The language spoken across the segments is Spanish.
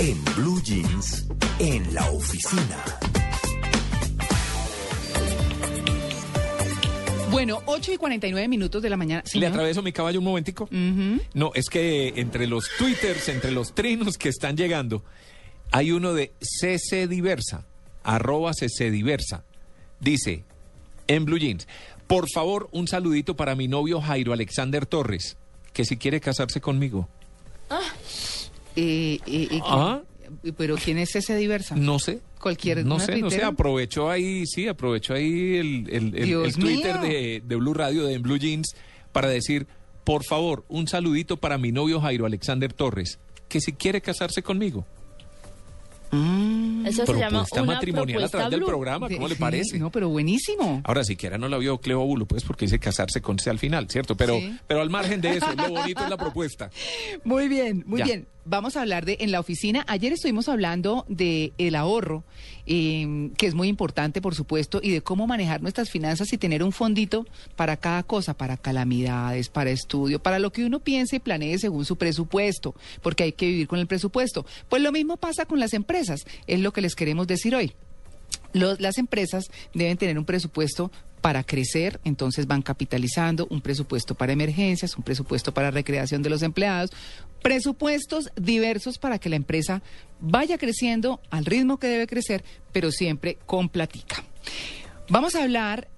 En Blue Jeans, en la oficina. Bueno, 8 y 49 minutos de la mañana. ¿Le Señor. atraveso mi caballo un momentico? No, es que entre los twitters, entre los trinos que están llegando, hay uno de CC Diversa, arroba CC Diversa. Dice, en Blue Jeans, por favor, un saludito para mi novio Jairo Alexander Torres, que si quiere casarse conmigo. Eh, eh, eh, Ah. Pero ¿quién es ese diversa? No sé. Cualquier No sé, no sé, aprovechó ahí, sí, aprovechó ahí el, el- el- Dios el Twitter de, de Blue Radio, de En Blue Jeans, para decir, por favor, un saludito para mi novio Jairo Alexander Torres, que si quiere casarse conmigo. Eso se llama Propuesta una matrimonial a propuesta través del programa, ¿cómo De- le parece? sí, No, pero buenísimo. Ahora siquiera no la vio Cleo Bulo, pues porque dice casarse con C al final, ¿cierto? Pero, Sí. pero al margen de eso, lo bonito es la propuesta. Muy bien, muy Ya. bien. Vamos a hablar de en la oficina. Ayer estuvimos hablando de el ahorro, eh, que es muy importante, por supuesto, y de cómo manejar nuestras finanzas y tener un fondito para cada cosa, para calamidades, para estudio, para lo que uno piense y planee según su presupuesto, porque hay que vivir con el presupuesto. Pues lo mismo pasa con las empresas, es lo que les queremos decir hoy. Los- las empresas deben tener un presupuesto para crecer, entonces van capitalizando, un presupuesto para emergencias, un presupuesto para recreación de los empleados, presupuestos diversos para que la empresa vaya creciendo al ritmo que debe crecer, pero siempre con platica. Vamos a hablar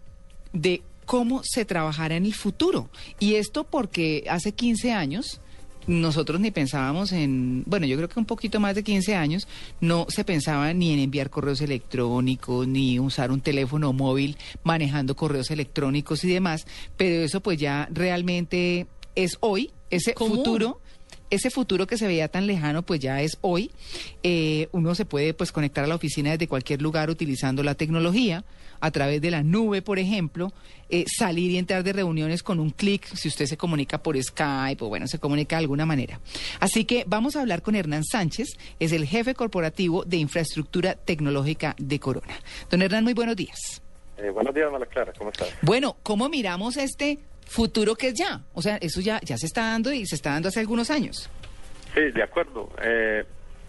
de cómo se trabajará en el futuro. Y esto porque hace 15 años nosotros ni pensábamos en, bueno, yo creo que un poquito más de 15 años, no se pensaba ni en enviar correos electrónicos, ni usar un teléfono móvil manejando correos electrónicos y demás, pero eso pues ya realmente es hoy, ese futuro ese futuro que se veía tan lejano, pues ya es hoy. Eh, uno se puede pues conectar a la oficina desde cualquier lugar utilizando la tecnología, a través de la nube, por ejemplo, eh, salir y entrar de reuniones con un clic, si usted se comunica por Skype o bueno, se comunica de alguna manera. Así que vamos a hablar con Hernán Sánchez, es el jefe corporativo de infraestructura tecnológica de Corona. Don Hernán, muy buenos días. Eh, buenos días, Mala Clara, ¿cómo estás? Bueno, ¿cómo miramos este futuro que es ya? O sea, eso ya, ya se está dando y se está dando hace algunos años. Sí, de acuerdo. Eh,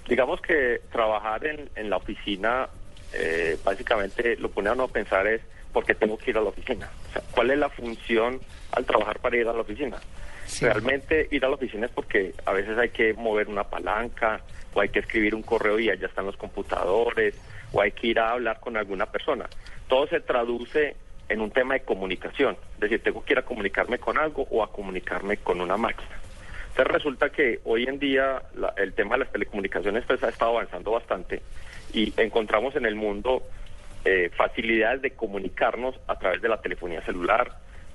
digamos que trabajar en, en la oficina, eh, básicamente lo pone a uno a pensar es, ¿por qué tengo que ir a la oficina? O sea, ¿cuál es la función al trabajar para ir a la oficina? Sí. Realmente ir a la oficina es porque a veces hay que mover una palanca, o hay que escribir un correo y allá están los computadores, o hay que ir a hablar con alguna persona. Todo se traduce en un tema de comunicación, es decir, tengo que ir a comunicarme con algo o a comunicarme con una máquina. Entonces resulta que hoy en día la- el tema de las telecomunicaciones pues, ha estado avanzando bastante y encontramos en el mundo eh, facilidades de comunicarnos a través de la telefonía celular,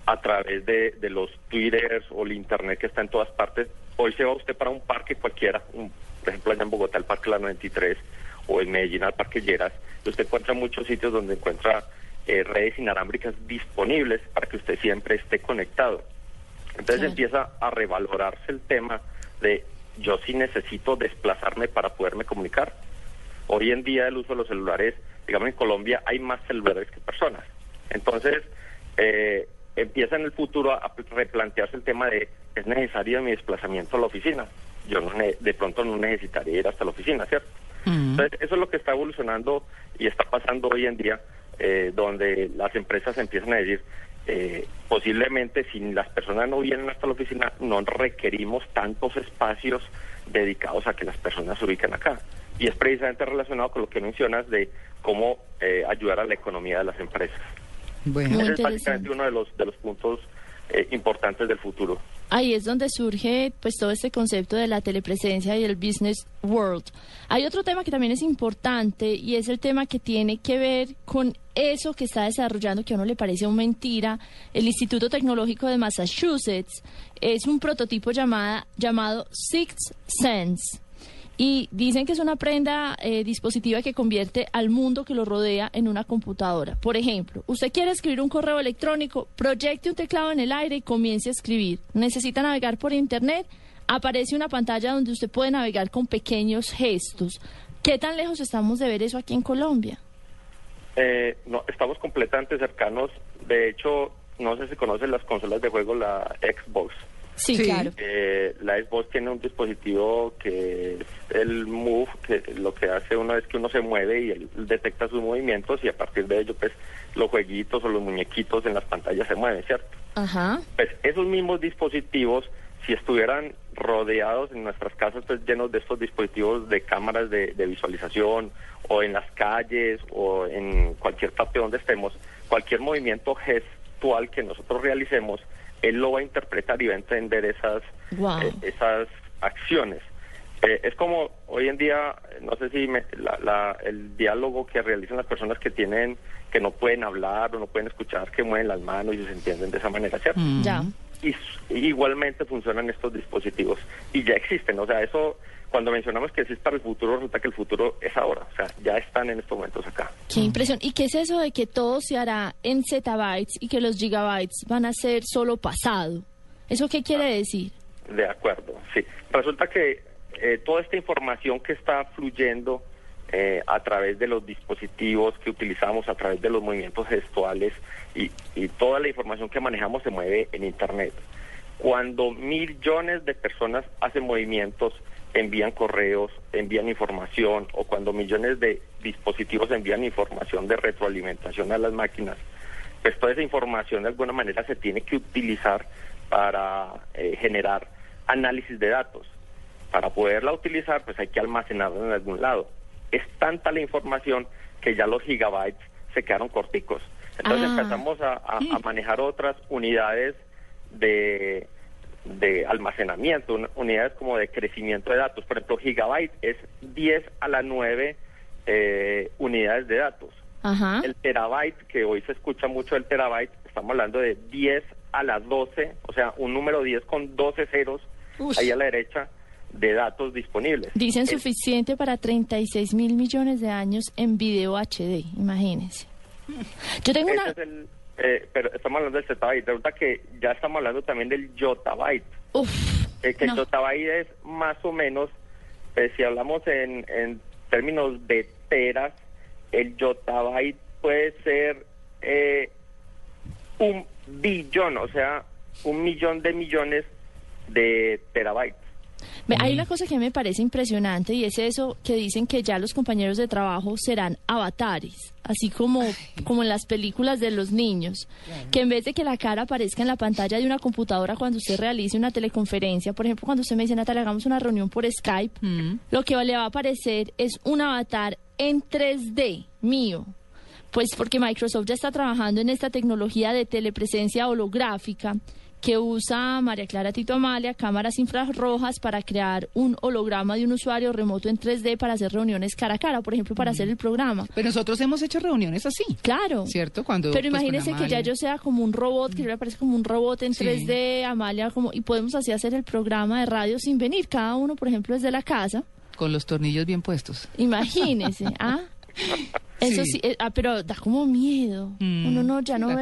a través de, los twitters o el internet que está en todas partes. Hoy se va usted para un parque cualquiera, un- por ejemplo allá en Bogotá el Parque La 93 o en Medellín al Parque Lleras, y usted encuentra muchos sitios donde encuentra eh, redes inalámbricas disponibles para que usted siempre esté conectado. Entonces Claro. empieza a revalorarse el tema de yo sí necesito desplazarme para poderme comunicar. Hoy en día el uso de los celulares, digamos en Colombia hay más celulares que personas. Entonces eh, empieza en el futuro a, a replantearse el tema de es necesario mi desplazamiento a la oficina. Yo no ne- de pronto no necesitaría ir hasta la oficina, ¿cierto? Entonces, eso es lo que está evolucionando y está pasando hoy en día, eh, donde las empresas empiezan a decir, eh, posiblemente si las personas no vienen hasta la oficina, no requerimos tantos espacios dedicados a que las personas se ubiquen acá. Y es precisamente relacionado con lo que mencionas de cómo eh, ayudar a la economía de las empresas. Bueno. Ese es básicamente uno de los, de los puntos eh, importantes del futuro. Ahí es donde surge pues todo este concepto de la telepresencia y el business world. Hay otro tema que también es importante y es el tema que tiene que ver con eso que está desarrollando, que a uno le parece una mentira, el Instituto Tecnológico de Massachusetts. Es un prototipo llamada, llamado Sixth Sense. Y dicen que es una prenda eh, dispositiva que convierte al mundo que lo rodea en una computadora. Por ejemplo, usted quiere escribir un correo electrónico, proyecte un teclado en el aire y comience a escribir. Necesita navegar por Internet, aparece una pantalla donde usted puede navegar con pequeños gestos. ¿Qué tan lejos estamos de ver eso aquí en Colombia? Eh, no, estamos completamente cercanos. De hecho, no sé si conocen las consolas de juego, la Xbox. Sí, Sí. claro. Eh, la Xbox tiene un dispositivo que es el Move, que lo que hace uno es que uno se mueve y él detecta sus movimientos y a partir de ello, pues, los jueguitos o los muñequitos en las pantallas se mueven, ¿cierto? Ajá. Pues esos mismos dispositivos, si estuvieran rodeados en nuestras casas, pues llenos de estos dispositivos de cámaras de, de visualización, o en las calles, o en cualquier parte donde estemos, cualquier movimiento gestual que nosotros realicemos, él lo va a interpretar y va a entender esas, eh, esas acciones. Eh, es como hoy en día, no sé si me- la- la- el diálogo que realizan las personas que tienen, que no pueden hablar o no pueden escuchar, que mueven las manos y se entienden de esa manera, ¿cierto? Mm. Ya. Y igualmente funcionan estos dispositivos y ya existen, o sea, eso cuando mencionamos que existe para el futuro, resulta que el futuro es ahora, o sea, ya están en estos momentos acá. Qué impresión. ¿Y qué es eso de que todo se hará en zettabytes y que los gigabytes van a ser solo pasado? ¿Eso qué quiere decir? De acuerdo, sí. Resulta que eh, toda esta información que está fluyendo eh, a través de los dispositivos que utilizamos, a través de los movimientos gestuales y, y toda la información que manejamos se mueve en Internet. Cuando millones de personas hacen movimientos, envían correos, envían información, o cuando millones de dispositivos envían información de retroalimentación a las máquinas, pues toda esa información de alguna manera se tiene que utilizar para eh, generar análisis de datos. Para poderla utilizar, pues hay que almacenarla en algún lado. Es tanta la información que ya los gigabytes se quedaron corticos. Entonces Ah. empezamos a, a- a manejar otras unidades de, de almacenamiento, un- unidades como de crecimiento de datos. Por ejemplo, gigabyte es 10 a la 9 eh, unidades de datos. Ajá. El terabyte, que hoy se escucha mucho el terabyte, estamos hablando de 10 a la 12, o sea, un número 10 con 12 ceros Ush. ahí a la derecha de datos disponibles. Dicen Es- suficiente para 36 mil millones de años en video HD, imagínense. Yo tengo una... es el, eh, pero estamos hablando del zettabyte. Resulta que ya estamos hablando también del yottabyte. Uf, Eh, que no. el yottabyte es más o menos, eh, si hablamos en, en términos de teras, el yottabyte puede ser eh, un billón, o sea, un millón de millones de terabytes. Hay una cosa que me parece impresionante y es eso que dicen que ya los compañeros de trabajo serán avatares, así como, como en las películas de los niños, que en vez de que la cara aparezca en la pantalla de una computadora cuando usted realice una teleconferencia, por ejemplo, cuando usted me dice, Natalia, hagamos una reunión por Skype, Mm. lo que le va a aparecer es un avatar en 3D mío. Pues porque Microsoft ya está trabajando en esta tecnología de telepresencia holográfica que usa María Clara Tito Amalia cámaras infrarrojas para crear un holograma de un usuario remoto en 3D para hacer reuniones cara a cara, por ejemplo, para hacer el programa. Pero nosotros hemos hecho reuniones así. Claro. ¿Cierto? Cuando, Pero pues, con imagínese que ya yo sea como un robot, que yo me parece como un robot en Sí. 3D, Amalia, como, y podemos así hacer el programa de radio sin venir, cada uno, por ejemplo, desde la casa. Con los tornillos bien puestos. Imagínese, ¿ah? Eso Sí. sí, eh, ah, pero da como miedo. Mm, Uno no, ya no ve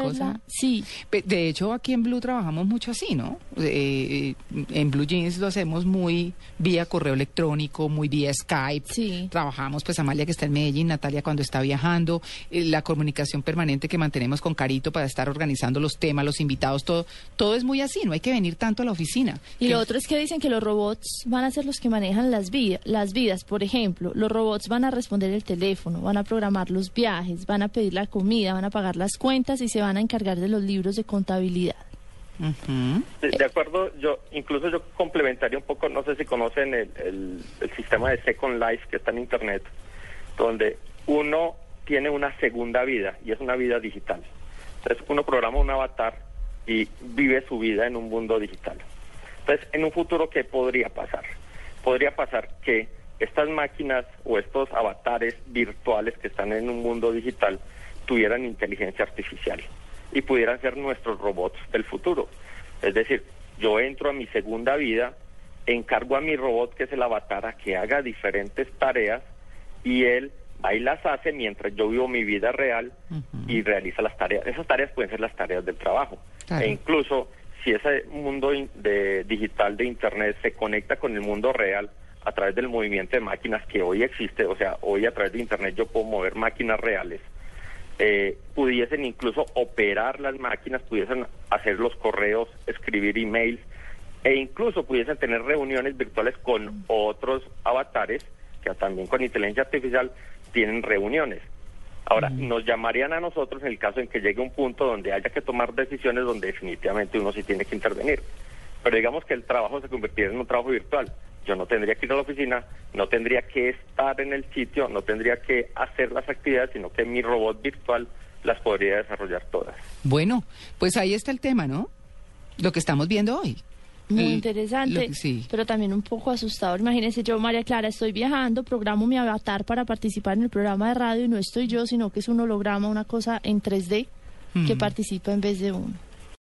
Sí, De hecho, aquí en Blue trabajamos mucho así, ¿no? Eh, en Blue Jeans lo hacemos muy vía correo electrónico, muy vía Skype. Sí. Trabajamos, pues, Amalia que está en Medellín, Natalia cuando está viajando, eh, la comunicación permanente que mantenemos con Carito para estar organizando los temas, los invitados, todo. Todo es muy así, no hay que venir tanto a la oficina. Y Que- lo otro es que dicen que los robots van a ser los que manejan las, vi- las vidas. Por ejemplo, los robots van a responder el teléfono, van a programar los viajes, van a pedir la comida, van a pagar las cuentas y se van a encargar de los libros de contabilidad. De acuerdo, yo incluso yo complementaría un poco, no sé si conocen el, el- el sistema de Second Life que está en Internet, donde uno tiene una segunda vida y es una vida digital. Entonces uno programa un avatar y vive su vida en un mundo digital. Entonces, en un futuro, ¿qué podría pasar? Podría pasar que estas máquinas o estos avatares virtuales que están en un mundo digital tuvieran inteligencia artificial y pudieran ser nuestros robots del futuro. Es decir, yo entro a mi segunda vida, encargo a mi robot, que es el avatar, a que haga diferentes tareas y él va y las hace mientras yo vivo mi vida real y realiza las tareas. Esas tareas pueden ser las tareas del trabajo. Claro. E incluso si ese mundo de, digital de Internet se conecta con el mundo real a través del movimiento de máquinas que hoy existe, o sea, hoy a través de Internet yo puedo mover máquinas reales, eh, pudiesen incluso operar las máquinas, pudiesen hacer los correos, escribir emails, e incluso pudiesen tener reuniones virtuales con otros avatares que también con inteligencia artificial tienen reuniones. Ahora, nos llamarían a nosotros en el caso en que llegue un punto donde haya que tomar decisiones donde definitivamente uno sí tiene que intervenir. Pero digamos que el trabajo se convirtiera en un trabajo virtual. Yo no tendría que ir a la oficina, no tendría que estar en el sitio, no tendría que hacer las actividades, sino que mi robot virtual las podría desarrollar todas. Bueno, pues ahí está el tema, ¿no? Lo que estamos viendo hoy. Muy Mm, interesante, sí. pero también un poco asustador. Imagínense, yo, María Clara, estoy viajando, programo mi avatar para participar en el programa de radio y no estoy yo, sino que es un holograma, una cosa en 3D que participa en vez de uno.